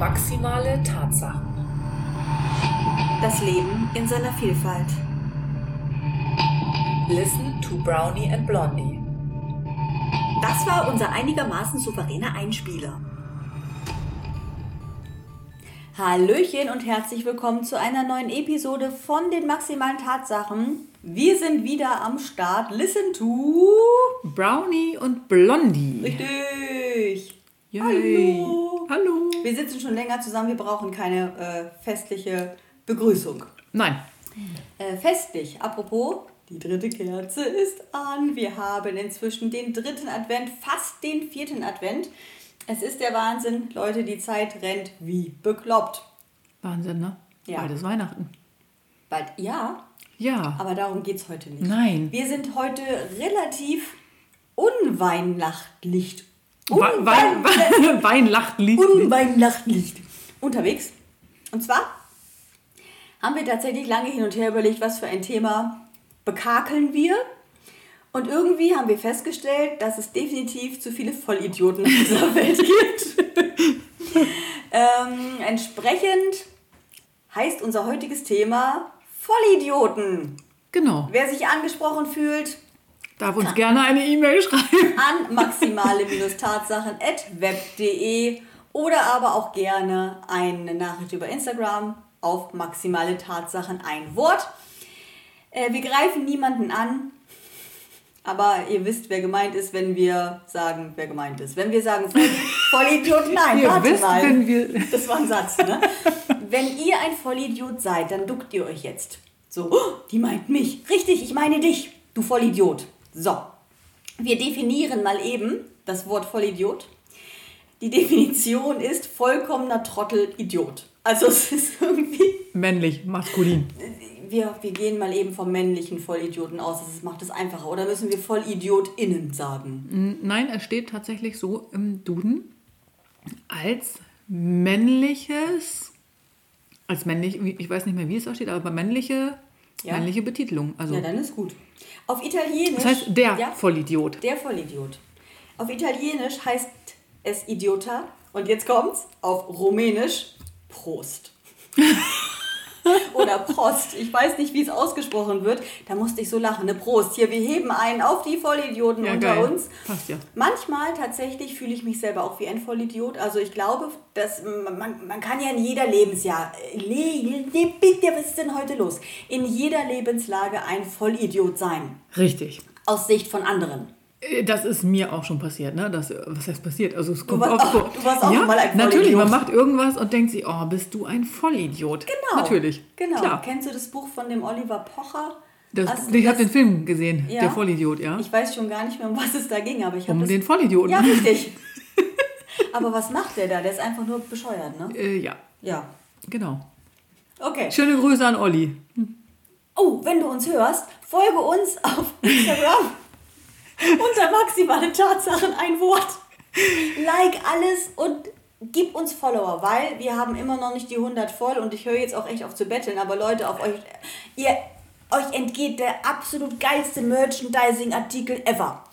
Maximale Tatsachen. Das Leben in seiner Vielfalt. Listen to Brownie and Blondie. Das war unser einigermaßen souveräner Einspieler. Hallöchen und herzlich willkommen zu einer neuen Episode von den maximalen Tatsachen. Wir sind wieder am Start. Listen to Brownie und Blondie. Richtig. Yay. Hallo. Hallo. Wir sitzen schon länger zusammen. Wir brauchen keine äh, festliche Begrüßung. Nein. Äh, festlich. Apropos, die dritte Kerze ist an. Wir haben inzwischen den dritten Advent, fast den vierten Advent. Es ist der Wahnsinn, Leute, die Zeit rennt wie bekloppt. Wahnsinn, ne? Ja. Bald ist Weihnachten. Bald, ja, Ja. aber darum geht es heute nicht. Nein. Wir sind heute relativ unweihnachtlich. Wein, Wein, Wein, Wein lacht Lied. unweihnachtlich unterwegs. Und zwar haben wir tatsächlich lange hin und her überlegt, was für ein Thema bekakeln wir. Und irgendwie haben wir festgestellt, dass es definitiv zu viele Vollidioten in dieser Welt gibt. ähm, entsprechend heißt unser heutiges Thema Vollidioten. Genau. Wer sich angesprochen fühlt, Darf uns gerne eine E-Mail schreiben. an maximale-tatsachen.web.de oder aber auch gerne eine Nachricht über Instagram auf maximale Tatsachen ein Wort. Äh, wir greifen niemanden an, aber ihr wisst, wer gemeint ist, wenn wir sagen, wer gemeint ist. Wenn wir sagen, voll, Vollidiot, nein, Ihr warte wisst, mal. wenn wir- Das war ein Satz, ne? wenn ihr ein Vollidiot seid, dann duckt ihr euch jetzt. So, oh, die meint mich. Richtig, ich meine dich, du Vollidiot. So, wir definieren mal eben das Wort Vollidiot. Die Definition ist vollkommener Trottel-Idiot. Also es ist irgendwie, Männlich, maskulin. wir, wir gehen mal eben vom männlichen Vollidioten aus. Das macht es einfacher. Oder müssen wir VollidiotInnen sagen? Nein, es steht tatsächlich so im Duden als männliches, als männlich, ich weiß nicht mehr, wie es da steht, aber männliche, Ja. männliche Betitelung. Also, Ja, dann ist gut. Auf Italienisch... das heißt, der Ja, Vollidiot. Der Vollidiot. Auf Italienisch heißt es Idiota. Und jetzt kommt's. Auf Rumänisch Prost. Oder Prost. Ich weiß nicht, wie es ausgesprochen wird. Da musste ich so lachen. Ne? Prost. Hier, wir heben einen auf die Vollidioten Ja, unter geil. uns. Passt ja. Manchmal tatsächlich fühle ich mich selber auch wie ein Vollidiot. Also ich glaube, dass man, man kann ja in jeder Lebensjahr, le, le, bitte, was ist denn heute los? In jeder Lebenslage ein Vollidiot sein. Richtig. Aus Sicht von anderen. Äh, Das ist mir auch schon passiert, ne? Das, was heißt passiert? Also es kommt warst oft auch- vor. du warst auch ja, mal ein Natürlich, Vollidiot. man macht irgendwas und denkt sich, oh, bist du ein Vollidiot. Genau. Natürlich. Genau. Klar. Kennst du das Buch von dem Oliver Pocher? Das, du ich habe den Film gesehen, Ja? der Vollidiot, ja. Ich weiß schon gar nicht mehr, um was es da ging, aber ich habe um das... den Vollidioten. ja, richtig. aber was macht der da? Der ist einfach nur bescheuert, ne? Äh, ja, Ja. genau. Okay. Schöne Grüße an Olli. Oh, wenn du uns hörst, folge uns auf Instagram unter maximale Tatsachen ein Wort. Like alles und gib uns Follower, weil wir haben immer noch nicht die 100 voll und ich höre jetzt auch echt auf zu betteln, aber Leute, auf euch, ihr, euch entgeht der absolut geilste Merchandising-Artikel ever.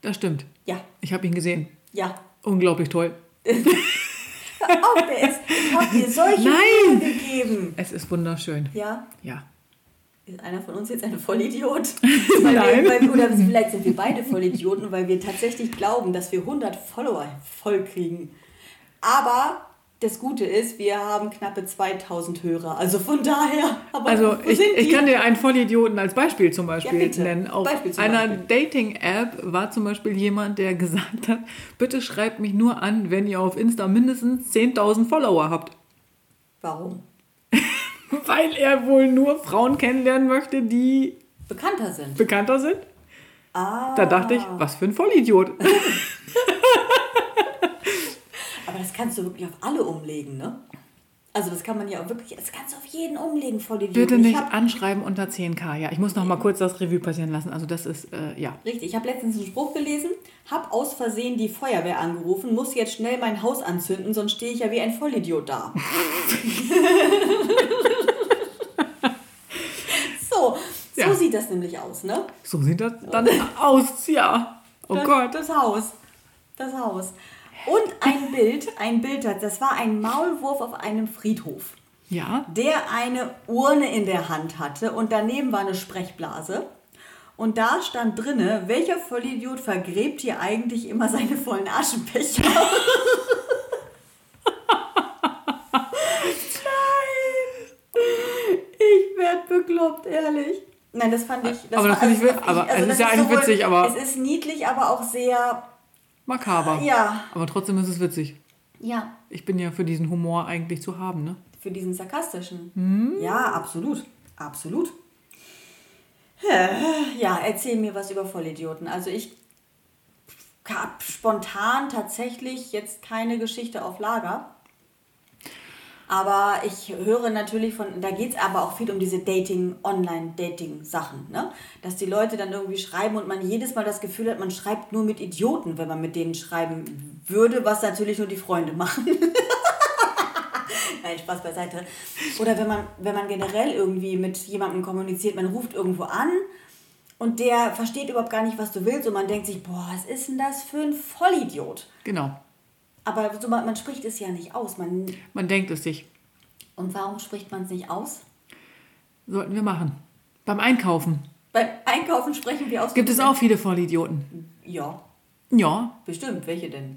Das stimmt. Ja, Ich habe ihn gesehen. ja. Unglaublich toll. Hör auf, der ist, ich hab dir solche Nein! Mühe gegeben. Es ist wunderschön. Ja, Ja. Ist einer von uns jetzt ein Vollidiot? Nein. Wir, oder vielleicht sind wir beide Vollidioten, weil wir tatsächlich glauben, dass wir 100 Follower voll kriegen. Aber das Gute ist, wir haben knappe 2000 Hörer. Also von daher. Aber Also ich, ich kann dir einen Vollidioten als Beispiel zum Beispiel Ja, nennen. Auf Beispiel einer. Dating-App war zum Beispiel jemand, der gesagt hat, bitte schreibt mich nur an, wenn ihr auf Insta mindestens 10.000 Follower habt. Warum? Weil er wohl nur Frauen kennenlernen möchte, die Bekannter sind. bekannter sind. Ah. Da dachte ich, was für ein Vollidiot. Aber das kannst du wirklich auf alle umlegen, ne? Also das kann man ja auch wirklich, das kannst du auf jeden umlegen, Vollidiot. Bitte Ich nicht anschreiben unter 10k. Ja, ich muss noch mal kurz das Revue passieren lassen. Also das ist, äh, ja. Richtig, ich habe letztens einen Spruch gelesen, hab aus Versehen die Feuerwehr angerufen, muss jetzt schnell mein Haus anzünden, sonst stehe ich ja wie ein Vollidiot da. so, so Ja. sieht das nämlich aus, ne? So sieht das dann aus, ja. Oh das, Gott. Das Haus. Das Haus. Und ein Bild, ein Bild, das war ein Maulwurf auf einem Friedhof, Ja. der eine Urne in der Hand hatte und daneben war eine Sprechblase. Und da stand drinne, welcher Vollidiot vergräbt hier eigentlich immer seine vollen Aschenbecher? Nein! Ich werd bekloppt, ehrlich. Nein, das fand ich. Das Aber das finde ich also, aber es ist das ja eigentlich sowohl- witzig, aber- Es ist niedlich, aber auch sehr. Makaber. Ja. Aber trotzdem ist es witzig. Ja, Ich bin ja für diesen Humor eigentlich zu haben, ne? für diesen sarkastischen. Hm? Ja, absolut. Absolut. Äh, Ja, erzähl mir was über Vollidioten. Also ich habe spontan tatsächlich jetzt keine Geschichte auf Lager. Aber ich höre natürlich von, da geht es aber auch viel um diese Dating, Online-Dating-Sachen, ne? Dass die Leute dann irgendwie schreiben und man jedes Mal das Gefühl hat, man schreibt nur mit Idioten, wenn man mit denen schreiben würde, was natürlich nur die Freunde machen. Nein, Spaß beiseite. Oder wenn man, wenn man generell irgendwie mit jemandem kommuniziert, man ruft irgendwo an und der versteht überhaupt gar nicht, was du willst und man denkt sich, boah, was ist denn das für ein Vollidiot? Genau. Aber so, man, man spricht es ja nicht aus. Man, Man denkt es sich. und warum spricht man es nicht aus? Sollten wir machen. Beim Einkaufen Beim Einkaufen sprechen wir aus. gibt es auch viele Vollidioten. Ja, Ja, bestimmt. Welche denn?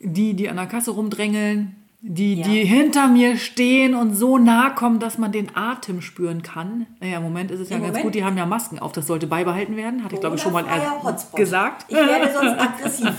die, die an der Kasse rumdrängeln, die, Ja. die hinter mir stehen und so nah kommen, dass man den Atem spüren kann. Naja, im Moment ist es ja Im ganz Moment- gut, die haben ja Masken auf, das sollte beibehalten werden, hatte ich glaube ich schon mal gesagt. Ich werde sonst aggressiv.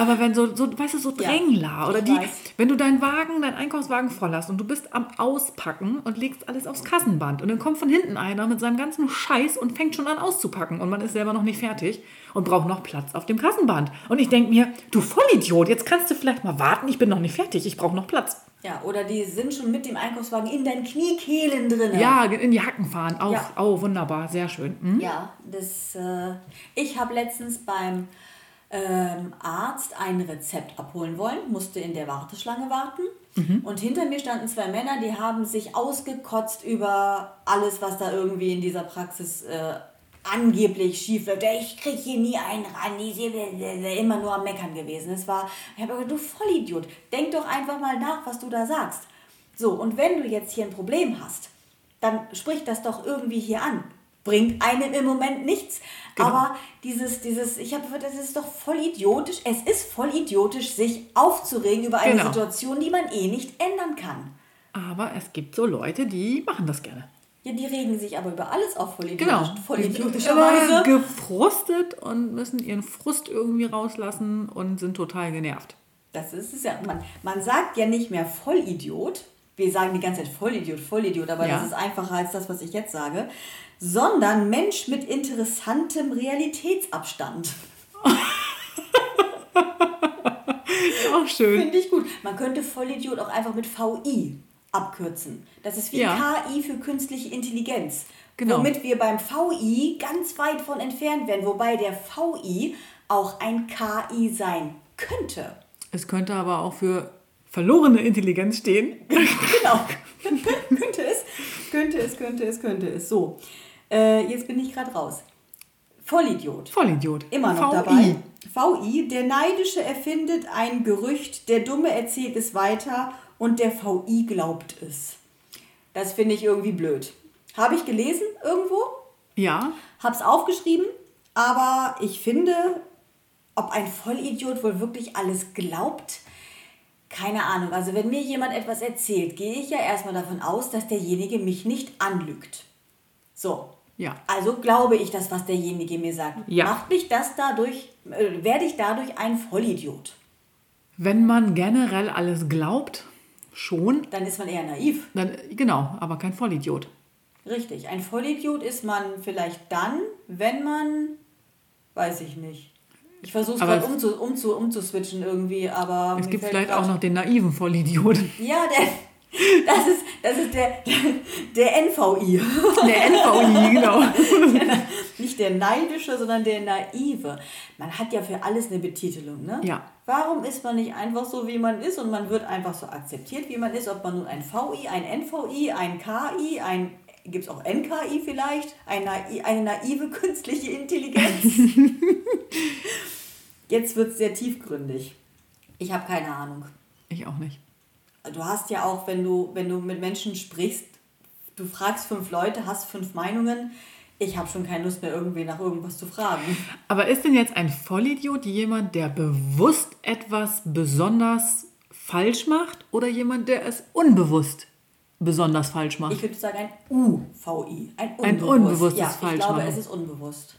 Aber wenn so, so weißt du, so Ja, Drängler oder ich die, weiß. wenn du deinen Wagen, deinen Einkaufswagen voll hast und du bist am Auspacken und legst alles aufs Kassenband und dann kommt von hinten einer mit seinem ganzen Scheiß und fängt schon an auszupacken und man ist selber noch nicht fertig und braucht noch Platz auf dem Kassenband. Und ich denke mir, du Vollidiot, jetzt kannst du vielleicht mal warten, ich bin noch nicht fertig, ich brauche noch Platz. Ja, oder die sind schon mit dem Einkaufswagen in deinen Kniekehlen drin. Ja, in die Hacken fahren, auch. Ja. Oh, wunderbar, sehr schön. Hm? Ja, das. Äh, ich habe letztens beim ähm, Arzt ein Rezept abholen wollen, musste in der Warteschlange warten. Und hinter mir standen zwei Männer, die haben sich ausgekotzt über alles, was da irgendwie in dieser Praxis äh, angeblich schief läuft. Ich kriege hier nie einen ran, die sind immer nur am Meckern gewesen. Es war, ich habe gesagt, du Vollidiot, denk doch einfach mal nach, was du da sagst. So, und wenn du jetzt hier ein Problem hast, dann sprich das doch irgendwie hier an. Bringt einem im Moment nichts. Genau. Aber dieses, dieses, ich habe, das ist doch voll idiotisch. Es ist voll idiotisch, sich aufzuregen über eine Genau. Situation, die man eh nicht ändern kann. Aber es gibt so Leute, die machen das gerne. Ja, die regen sich aber über alles auf, voll idiotisch, Genau. voll idiotischerweise. gefrustet und müssen ihren Frust irgendwie rauslassen und sind total genervt. Das ist es ja. Man, man sagt ja nicht mehr Vollidiot. Wir sagen die ganze Zeit Vollidiot, Vollidiot, aber Ja. das ist einfacher als das, was ich jetzt sage. Sondern Mensch mit interessantem Realitätsabstand. Auch schön. Finde ich gut. Man könnte Vollidiot auch einfach mit VI abkürzen. Das ist wie Ja. KI für künstliche Intelligenz. Genau. Womit wir beim VI ganz weit von entfernt werden, wobei der VI auch ein KI sein könnte. Es könnte aber auch für verlorene Intelligenz stehen. Genau. könnte es, könnte es, könnte es, könnte es. So, äh, jetzt bin ich gerade raus. Vollidiot. Vollidiot. Immer noch VI. dabei. VI, der Neidische erfindet ein Gerücht, der Dumme erzählt es weiter und der VI glaubt es. Das finde ich irgendwie blöd. Habe ich gelesen irgendwo, Ja, habe es aufgeschrieben, aber ich finde, ob ein Vollidiot wohl wirklich alles glaubt, keine Ahnung. Also wenn mir jemand etwas erzählt, gehe ich ja erstmal davon aus, dass derjenige mich nicht anlügt. So. Ja. Also glaube ich das, was derjenige mir sagt. Ja. Macht mich das dadurch, äh, werde ich dadurch ein Vollidiot. wenn man generell alles glaubt, schon, Dann ist man eher naiv. dann genau, aber kein Vollidiot. Richtig. Ein Vollidiot ist man vielleicht dann, wenn man, weiß ich nicht. Ich versuche es gerade umzu, umzu, umzuswitchen irgendwie, aber. Es gibt vielleicht auch noch den naiven Vollidioten. Ja, der. Das ist, das ist der, der NVI. Der NVI, genau. Nicht der Neidische, sondern der Naive. Man hat ja für alles eine Betitelung, ne? Ja. Warum ist man nicht einfach so, wie man ist und man wird einfach so akzeptiert, wie man ist? Ob man nun ein VI, ein NVI, ein KI, ein. Gibt es auch NKI vielleicht? Ein Nai, eine naive künstliche Intelligenz? Jetzt wird es sehr tiefgründig. Ich habe keine Ahnung. Ich auch nicht. Du hast ja auch, wenn du, wenn du mit Menschen sprichst, du fragst fünf Leute, hast fünf Meinungen. Ich habe schon keine Lust mehr, irgendwie nach irgendwas zu fragen. Aber ist denn jetzt ein Vollidiot jemand, der bewusst etwas besonders falsch macht oder jemand, der es unbewusst besonders falsch macht? Ich würde sagen ein UVI. Ein, Ein unbewusst. unbewusstes ja, ich glaube, es ist unbewusst.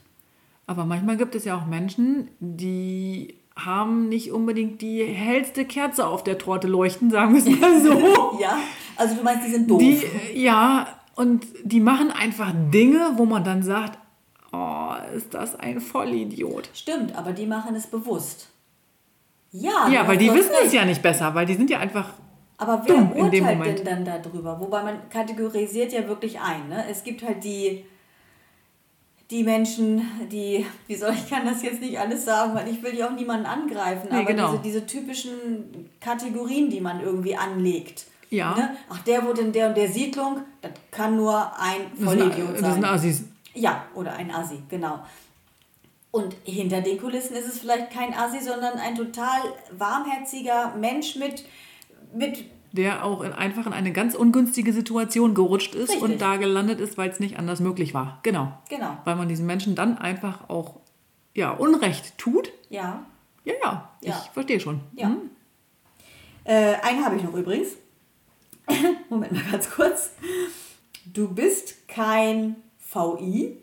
Aber manchmal gibt es ja auch Menschen, die haben nicht unbedingt die hellste Kerze auf der Torte leuchten, sagen wir es mal so. Ja, also du meinst, die sind doof. Die, ja, und die machen einfach Dinge, wo man dann sagt, oh, ist das ein Vollidiot. Stimmt, aber die machen es bewusst. Ja, Ja, weil die wissen es ja nicht besser, weil die sind ja einfach Aber wer dumm urteilt denn dann darüber? Wobei man kategorisiert ja wirklich ein. Ne? Es gibt halt die, die Menschen, die, wie soll ich kann das jetzt nicht alles sagen, weil ich will ja auch niemanden angreifen, Nee, aber genau. diese, diese typischen Kategorien, die man irgendwie anlegt. Ja. Ne? Ach, der wohnt in der und der Siedlung, das kann nur ein das sind, Vollidiot das sind sein. Assis. Ja, oder ein Assi, genau. Und hinter den Kulissen ist es vielleicht kein Assi, sondern ein total warmherziger Mensch mit, mit Der auch in, einfach in eine ganz ungünstige Situation gerutscht ist Richtig. und da gelandet ist, weil es nicht anders möglich war. Genau. Genau. Weil man diesen Menschen dann einfach auch ja, Unrecht tut. Ja. Ja, ja, Ja. ich verstehe schon. Ja. Hm? Äh, einen habe ich noch übrigens. Moment mal ganz kurz. Du bist kein VI.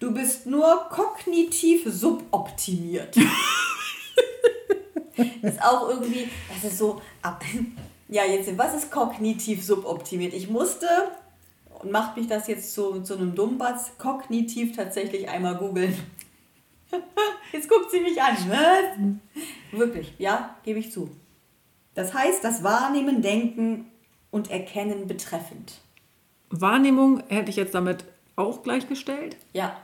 Du bist nur kognitiv suboptimiert. ist auch irgendwie, das ist so. ab- Ja, jetzt, was ist kognitiv suboptimiert? Ich musste, und macht mich das jetzt zu, zu einem Dummbatz, kognitiv tatsächlich einmal googeln. Jetzt guckt sie mich an. Was? Wirklich, ja, gebe ich zu. Das heißt, das Wahrnehmen, Denken und Erkennen betreffend. Wahrnehmung hätte ich jetzt damit auch gleichgestellt. Ja,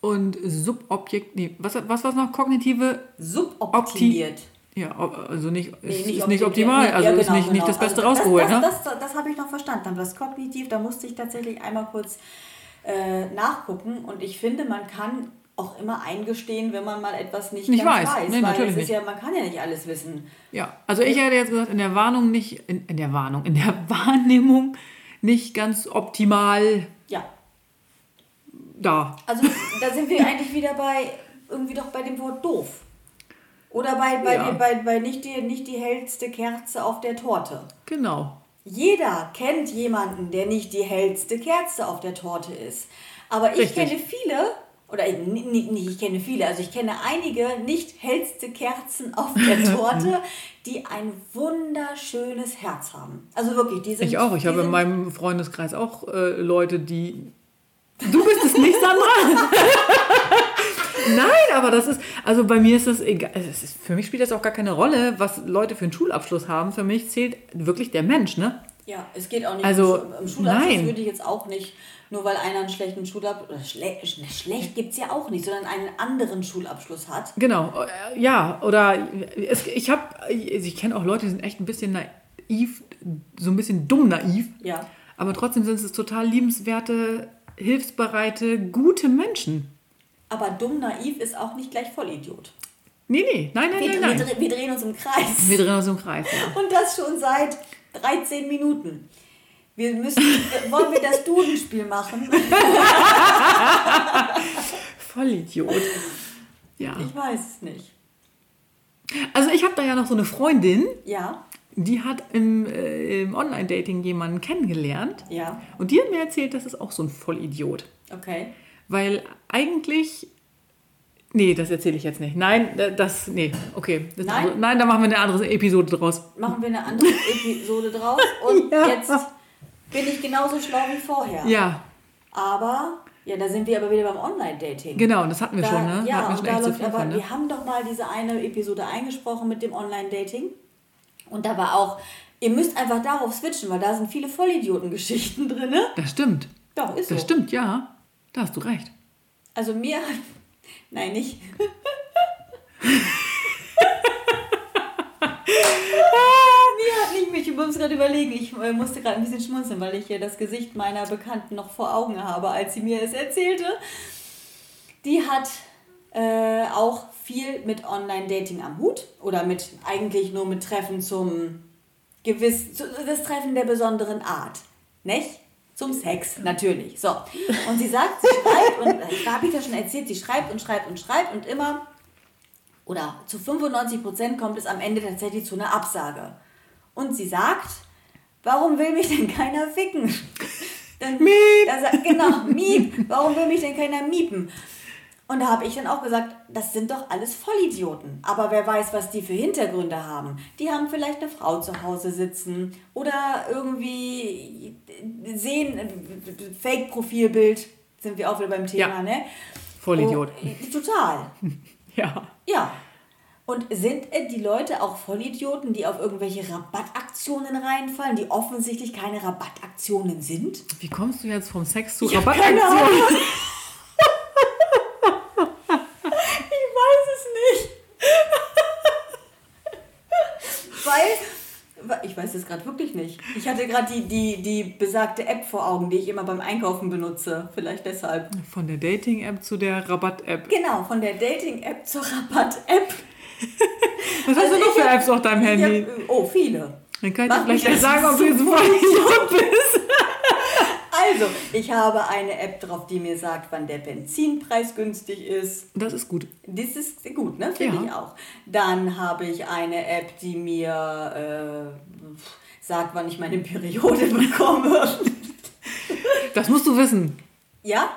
Und Subobjekt, nee, was, was war es noch? Kognitive, suboptimiert. Ja, also nicht, Nee, ist, ist optimiert. nicht optimal, Nee, also ja, ist genau, nicht, nicht das genau. Beste Also rausgeholt, das, ne? Das, das, das habe ich noch verstanden. Aber das Kognitiv, da musste ich tatsächlich einmal kurz äh, nachgucken. Und ich finde, man kann auch immer eingestehen, wenn man mal etwas nicht, Nicht weiß. weiß. Nee, weil natürlich ist nicht. ja, man kann ja nicht alles wissen. Ja, also ich hätte jetzt gesagt, in der Warnung nicht, in, in der Warnung, in der Wahrnehmung nicht ganz optimal Ja, da. Also da sind wir eigentlich wieder bei, irgendwie doch bei dem Wort doof. Oder bei, bei, Ja. bei, bei nicht, die, nicht die hellste Kerze auf der Torte. Genau. Jeder kennt jemanden, der nicht die hellste Kerze auf der Torte ist. Aber ich Richtig. kenne viele, oder ich- ni- ni- nicht ich kenne viele, also ich kenne einige nicht hellste Kerzen auf der Torte, die ein wunderschönes Herz haben. Also wirklich, die sind. Ich auch. Ich habe in meinem Freundeskreis auch äh, Leute, die. Du bist es nicht, Sandra? Nein, aber das ist, also bei mir ist das egal. Es ist, für mich spielt das auch gar keine Rolle, was Leute für einen Schulabschluss haben. Für mich zählt wirklich der Mensch, ne? Ja, es geht auch nicht Also, um Schulabschluss nein. würde ich jetzt auch nicht, nur weil einer einen schlechten Schulabschluss, schle schlecht gibt es ja auch nicht, sondern einen anderen Schulabschluss hat. Genau, äh, ja, oder es, ich habe, ich kenne auch Leute, die sind echt ein bisschen naiv, so ein bisschen dumm naiv, Ja. aber trotzdem sind es total liebenswerte, hilfsbereite, gute Menschen. Aber dumm naiv ist auch nicht gleich Vollidiot. Nee, nee, nein, nein, Wir, nein, wir, nein. dre- wir drehen uns im Kreis. Wir drehen uns im Kreis, ja. Und das schon seit 13 Minuten. Wir müssen, wollen wir das Dudenspiel machen? Vollidiot. Ja. Ich weiß es nicht. Also ich habe da ja noch so eine Freundin, Ja, die hat im, äh, im Online-Dating jemanden kennengelernt. ja, Und die hat mir erzählt, das ist auch so ein Vollidiot. okay. Weil eigentlich. Nee, das erzähle ich jetzt nicht. Nein, das. Nee, okay. Das Nein? Also, nein, da machen wir eine andere Episode draus. Machen wir eine andere Episode draus. Und Ja. jetzt bin ich genauso schlau wie vorher. Ja, Aber, ja, da sind wir aber wieder beim Online-Dating. genau, das hatten wir Da, schon, ne? Ja, hatten wir und schon da läuft aber, von, ne? wir haben doch mal diese eine Episode eingesprochen mit dem Online-Dating. Und da war auch, ihr müsst einfach darauf switchen, weil da sind viele Vollidioten-Geschichten drin. Ne? Das stimmt. Doch, ist so. Das stimmt, ja. Da hast du recht. Also mir, nein, nicht. mir hat nicht, mich, ich muss gerade überlegen, ich äh, musste gerade ein bisschen schmunzeln, weil ich hier das Gesicht meiner Bekannten noch vor Augen habe, als sie mir es erzählte. Die hat äh, auch viel mit Online-Dating am Hut oder mit eigentlich nur mit Treffen zum gewiss, zu- das Treffen der besonderen Art. Nicht? Zum Sex, natürlich. So. Und sie sagt, sie schreibt, und da habe ich das schon erzählt, sie schreibt und schreibt und schreibt und immer, oder zu 95 Prozent kommt es am Ende tatsächlich zu einer Absage. Und sie sagt, warum will mich denn keiner ficken? Dann, Miep. Da genau, miep. Warum will mich denn keiner miepen? Und da habe ich dann auch gesagt, das sind doch alles Vollidioten. Aber wer weiß, was die für Hintergründe haben. Die haben vielleicht eine Frau zu Hause sitzen oder irgendwie sehen, äh, Fake-Profilbild, sind wir auch wieder beim Thema, Ja. ne? Vollidiot. Oh, total. Ja. Ja. Und sind äh, die Leute auch Vollidioten, die auf irgendwelche Rabattaktionen reinfallen, die offensichtlich keine Rabattaktionen sind? Wie kommst du jetzt vom Sex zu Rabattaktionen? keine Ahnung. ich weiß es nicht. Weil, ich weiß es gerade wirklich nicht. Ich hatte gerade die, die, die besagte App vor Augen, die ich immer beim Einkaufen benutze. Vielleicht deshalb. Von der Dating-App zu der Rabatt-App. Genau, von der Dating-App zur Rabatt-App. Was hast Also du noch ich für Apps auf deinem Handy? hab, oh, viele. Dann kann ich Mach dir vielleicht sagen, ob du jetzt Vollidiot bist. Also, ich habe eine App drauf, die mir sagt, wann der Benzinpreis günstig ist. Das ist gut. Das ist gut, ne? Finde Ja. ich auch. Dann habe ich eine App, die mir äh, sagt, wann ich meine Periode bekomme. Das musst du wissen. ja?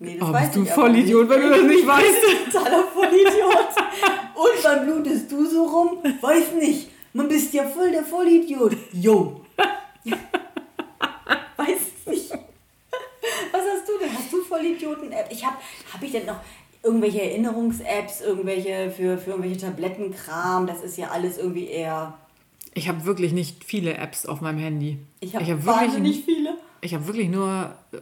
Nee, das Oh, weiß bist du Vollidiot, wenn du das nicht weißt. Totaler Vollidiot. Und wann blutest du so rum? Weiß nicht. Man bist ja voll der Vollidiot. Jo. Weiß nicht. Was hast du denn? Hast du Vollidioten-App? Ich habe, habe ich denn noch irgendwelche Erinnerungs-Apps, irgendwelche für, für irgendwelche Tablettenkram? Das ist ja alles irgendwie eher. Ich habe wirklich nicht viele Apps auf meinem Handy. Ich habe hab wahnsinnig viele. Ich habe wirklich nur, äh,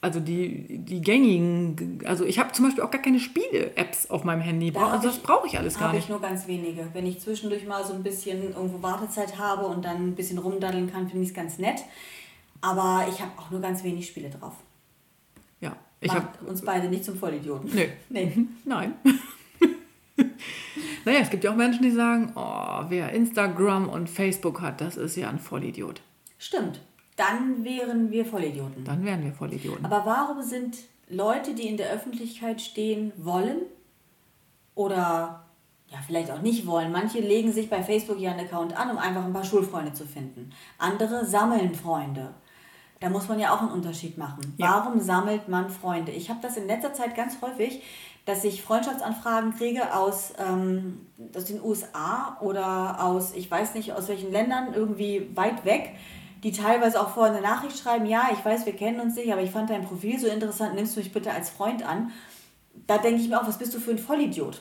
also die, die gängigen, also ich habe zum Beispiel auch gar keine Spiele-Apps auf meinem Handy. Da also das brauche ich alles gar Habe nicht. ich nur ganz wenige. Wenn ich zwischendurch mal so ein bisschen irgendwo Wartezeit habe und dann ein bisschen rumdaddeln kann, finde ich es ganz nett. Aber ich habe auch nur ganz wenig Spiele drauf. Ich Macht uns beide nicht zum Vollidioten. nö, Nee. nein. naja, es gibt ja auch Menschen, die sagen, oh, wer Instagram und Facebook hat, das ist ja ein Vollidiot. Stimmt. Dann wären wir Vollidioten. Dann wären wir Vollidioten. Aber warum sind Leute, die in der Öffentlichkeit stehen, wollen oder ja, vielleicht auch nicht wollen? Manche legen sich bei Facebook ihren Account an, um einfach ein paar Schulfreunde zu finden. Andere sammeln Freunde. Da muss man ja auch einen Unterschied machen. Ja. Warum sammelt man Freunde? Ich habe das in letzter Zeit ganz häufig, dass ich Freundschaftsanfragen kriege aus, ähm, aus den USA oder aus, ich weiß nicht, aus welchen Ländern, irgendwie weit weg, die teilweise auch vorher eine Nachricht schreiben, ja, ich weiß, wir kennen uns nicht, aber ich fand dein Profil so interessant, nimmst du mich bitte als Freund an. Da denke ich mir auch, was bist du für ein Vollidiot?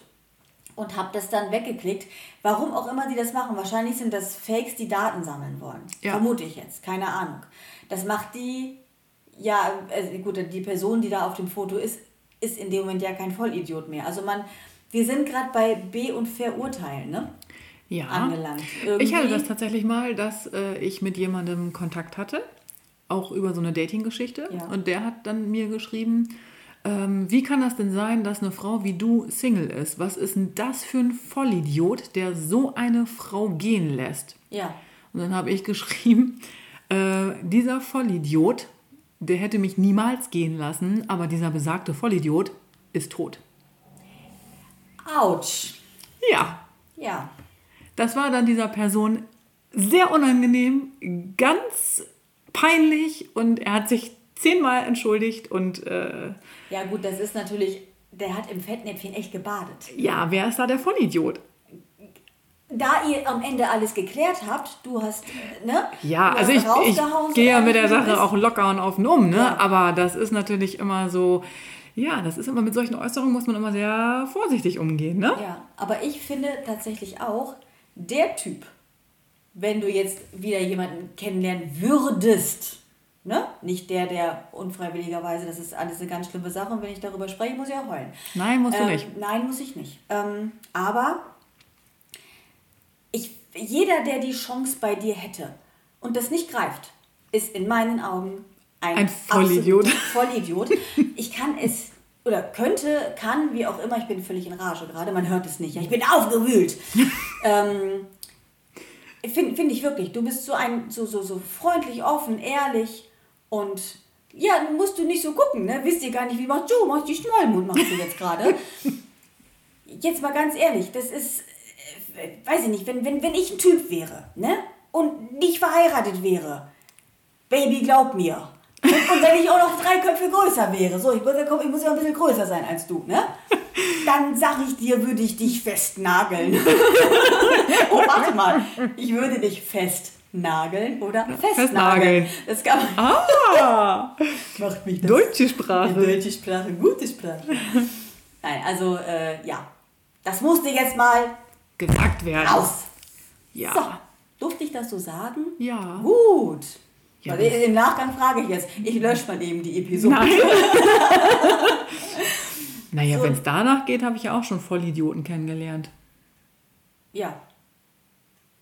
Und habe das dann weggeklickt. Warum auch immer die das machen. Wahrscheinlich sind das Fakes, die Daten sammeln wollen. Ja. Vermute ich jetzt. Keine Ahnung. Das macht die, ja, also gut, die Person, die da auf dem Foto ist, ist in dem Moment ja kein Vollidiot mehr. Also man, wir sind gerade bei B und Verurteilen, ne? ja. Angelangt. Ich hatte Irgendwie- das tatsächlich mal, dass äh, ich mit jemandem Kontakt hatte, auch über so eine Dating-Geschichte. Ja. Und der hat dann mir geschrieben, ähm, wie kann das denn sein, dass eine Frau wie du Single ist? Was ist denn das für ein Vollidiot, der so eine Frau gehen lässt? Ja. Und dann habe ich geschrieben, äh, dieser Vollidiot, der hätte mich niemals gehen lassen, aber dieser besagte Vollidiot ist tot. Autsch. Ja, Ja. Das war dann dieser Person sehr unangenehm, ganz peinlich und er hat sich zehnmal entschuldigt und äh, Ja, gut, das ist natürlich, der hat im Fettnäpfchen echt gebadet. ja, wer ist da der Vollidiot? Da ihr am Ende alles geklärt habt, du hast, ne? Ja, du also hast ich, ich gehe ja mit der Sache auch locker und offen um, ne? Ja. aber das ist natürlich immer so, ja, das ist immer mit solchen Äußerungen muss man immer sehr vorsichtig umgehen, ne? Ja, aber ich finde tatsächlich auch, der Typ, wenn du jetzt wieder jemanden kennenlernen würdest, ne? Nicht der, der unfreiwilligerweise, das ist alles eine ganz schlimme Sache und wenn ich darüber spreche, muss ich auch heulen. Nein, musst du Ähm, nicht. Nein, muss ich nicht. Ähm, aber ich, jeder, der die Chance bei dir hätte und das nicht greift, ist in meinen Augen ein, Ein Vollidiot. Vollidiot. Ich kann es oder könnte, kann, wie auch immer, ich bin völlig in Rage gerade, man hört es nicht, ich bin aufgewühlt. ähm, Finde find ich wirklich, du bist so ein, so, so, so freundlich, offen, ehrlich und ja, musst du nicht so gucken, ne? Wisst ihr gar nicht, wie macht Joe, macht die Schmollmund, machst du jetzt gerade. jetzt mal ganz ehrlich, das ist, äh, weiß ich nicht, wenn, wenn, wenn ich ein Typ wäre, ne? Und nicht verheiratet wäre, Baby, glaub mir. Und, und wenn ich auch noch drei Köpfe größer wäre, so, ich muss, ja, ich muss ja ein bisschen größer sein als du, ne? Dann sag ich dir, würde ich dich festnageln. oh, warte mal, ich würde dich festnageln oder festnageln. Festnageln. Das kann man. Ah, Macht mich das deutsche Sprache. Deutsche Sprache, gute Sprache. Nein, also, äh, ja. Das musste jetzt mal Gesagt werden. raus. Ja. So, durfte ich das so sagen? Ja. Gut. Ja, also Im Nachgang frage ich jetzt. Ich lösche mal eben die Episode. Nein. naja, So. wenn es danach geht, habe ich ja auch schon Vollidioten kennengelernt. Ja.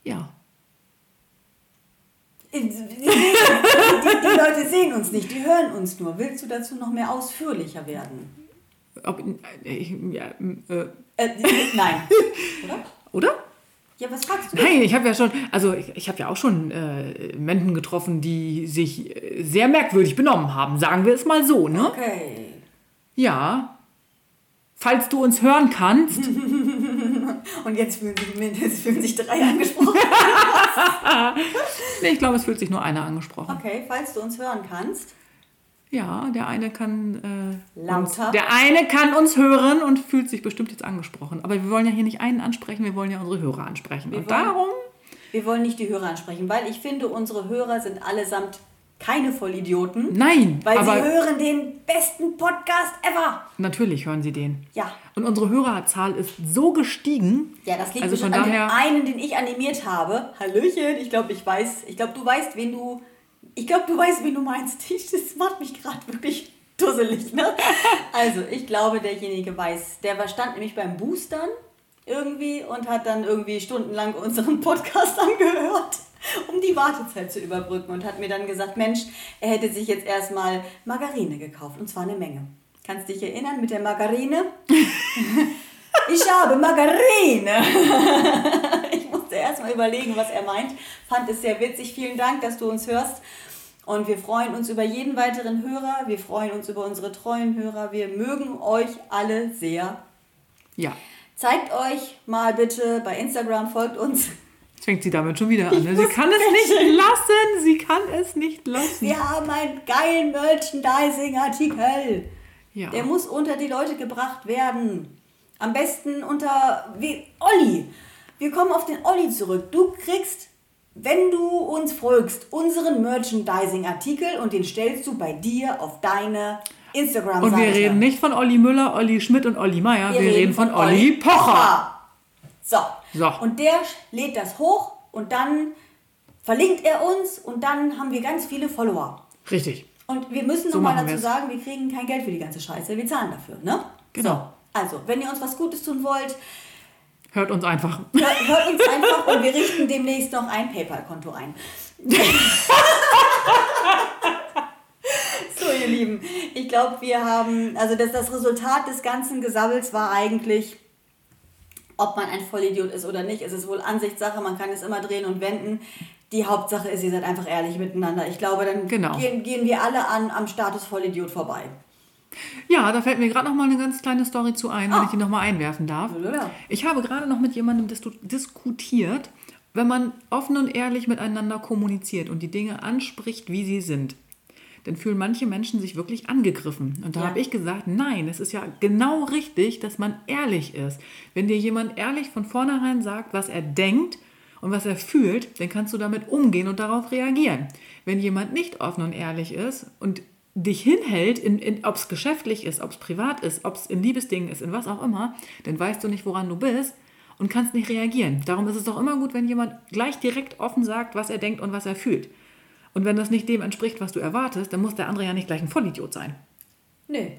Ja. Die, die, die Leute sehen uns nicht, die hören uns nur. Willst du dazu noch mehr ausführlicher werden? Ob, äh, ja, äh, Äh, nein. Oder? oder? Ja, was fragst du? Nein, ich habe ja schon, also ich, ich habe ja auch schon äh, Menschen getroffen, die sich äh, sehr merkwürdig benommen haben, sagen wir es mal so, ne? Okay. Ja. Falls du uns hören kannst, Und jetzt fühlen sich, jetzt fühlen sich drei angesprochen. nee, ich glaube, es fühlt sich nur einer angesprochen. Okay, falls du uns hören kannst. Ja, der eine kann äh, uns, Lauter. der eine kann uns hören und fühlt sich bestimmt jetzt angesprochen. Aber wir wollen ja hier nicht einen ansprechen, wir wollen ja unsere Hörer ansprechen. und wollen- darum, Wir wollen nicht die Hörer ansprechen, weil ich finde, unsere Hörer sind allesamt keine Vollidioten. nein, Weil sie hören den besten Podcast ever. natürlich hören sie den. Ja. Und unsere Hörerzahl ist so gestiegen. Ja, das liegt also von an daher. dem einen, den ich animiert habe. Hallöchen, ich glaube, ich weiß, ich glaube, du weißt, wen du, ich glaube, du weißt, wen du meinst. Das macht mich gerade wirklich dusselig, ne? Also, ich glaube, derjenige weiß, der war- stand nämlich beim Boostern irgendwie und hat dann irgendwie stundenlang unseren Podcast angehört, um die Wartezeit zu überbrücken und hat mir dann gesagt, Mensch, er hätte sich jetzt erstmal Margarine gekauft und zwar eine Menge. Kannst dich erinnern mit der Margarine? Ich habe Margarine. Ich musste erstmal überlegen, was er meint. Fand es sehr witzig. Vielen Dank, dass du uns hörst. Und wir freuen uns über jeden weiteren Hörer. Wir freuen uns über unsere treuen Hörer. Wir mögen euch alle sehr. Ja, Zeigt euch mal bitte bei Instagram, folgt uns. Jetzt fängt sie damit schon wieder an. Ne? Sie kann es nicht lassen. Sie kann es nicht lassen. Wir haben einen geilen Merchandising-Artikel. Ja. Der muss unter die Leute gebracht werden. Am besten unter wie, Olli. Wir kommen auf den Olli zurück. Du kriegst, wenn du uns folgst, unseren Merchandising-Artikel und den stellst du bei dir auf deine Instagram-Seite. Und wir reden nicht von Olli Müller, Olli Schmidt und Olli Meier. Wir, reden von Olli Pocher. So. So. Und der lädt das hoch und dann verlinkt er uns und dann haben wir ganz viele Follower. Richtig. Und wir müssen So nochmal dazu wir's. sagen, wir kriegen kein Geld für die ganze Scheiße. Wir zahlen dafür, ne? Genau. So, also, wenn ihr uns was Gutes tun wollt, Hört uns einfach. hört, hört uns einfach und wir richten demnächst noch ein PayPal-Konto ein. so, ihr Lieben, ich glaube, wir haben, also das, das Resultat des ganzen Gesabbels war eigentlich, ob man ein Vollidiot ist oder nicht. Es ist wohl Ansichtssache, man kann es immer drehen und wenden. Die Hauptsache ist, ihr seid einfach ehrlich miteinander. Ich glaube, dann Genau. gehen, gehen wir alle an, am Status Vollidiot vorbei. Ja, da fällt mir gerade noch mal eine ganz kleine Story zu ein, wenn Ah. ich die noch mal einwerfen darf. Ja. Ich habe gerade noch mit jemandem dis diskutiert, wenn man offen und ehrlich miteinander kommuniziert und die Dinge anspricht, wie sie sind, dann fühlen manche Menschen sich wirklich angegriffen. Und da Ja. habe ich gesagt, nein, es ist ja genau richtig, dass man ehrlich ist. Wenn dir jemand ehrlich von vornherein sagt, was er denkt und was er fühlt, dann kannst du damit umgehen und darauf reagieren. Wenn jemand nicht offen und ehrlich ist und dich hinhält, in, in, ob es geschäftlich ist, ob es privat ist, ob es in Liebesdingen ist, in was auch immer, dann weißt du nicht, woran du bist und kannst nicht reagieren. Darum ist es doch immer gut, wenn jemand gleich direkt offen sagt, was er denkt und was er fühlt. Und wenn das nicht dem entspricht, was du erwartest, dann muss der andere ja nicht gleich ein Vollidiot sein. Nee,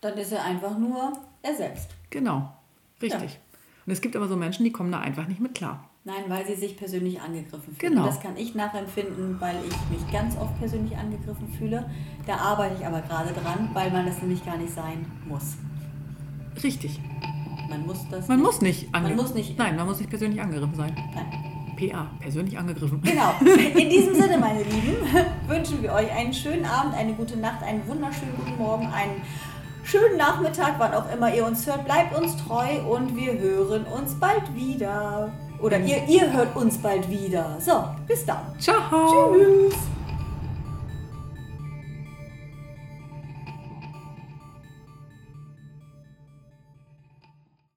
dann ist er einfach nur er selbst. Genau, richtig. Und es gibt aber so Menschen, die kommen da einfach nicht mit klar. Nein, weil sie sich persönlich angegriffen fühlen. Genau. Das kann ich nachempfinden, weil ich mich ganz oft persönlich angegriffen fühle. Da arbeite ich aber gerade dran, weil man das nämlich gar nicht sein muss. Richtig. Man muss das. Man muss nicht Man muss nicht- Nein, man muss nicht persönlich angegriffen sein. Nein. PA, persönlich angegriffen. Genau. In diesem Sinne, meine Lieben, wünschen wir euch einen schönen Abend, eine gute Nacht, einen wunderschönen guten Morgen, einen schönen Nachmittag, wann auch immer ihr uns hört. Bleibt uns treu und wir hören uns bald wieder. Oder ihr, ihr hört uns bald wieder. So, bis dann. Ciao. Tschüss.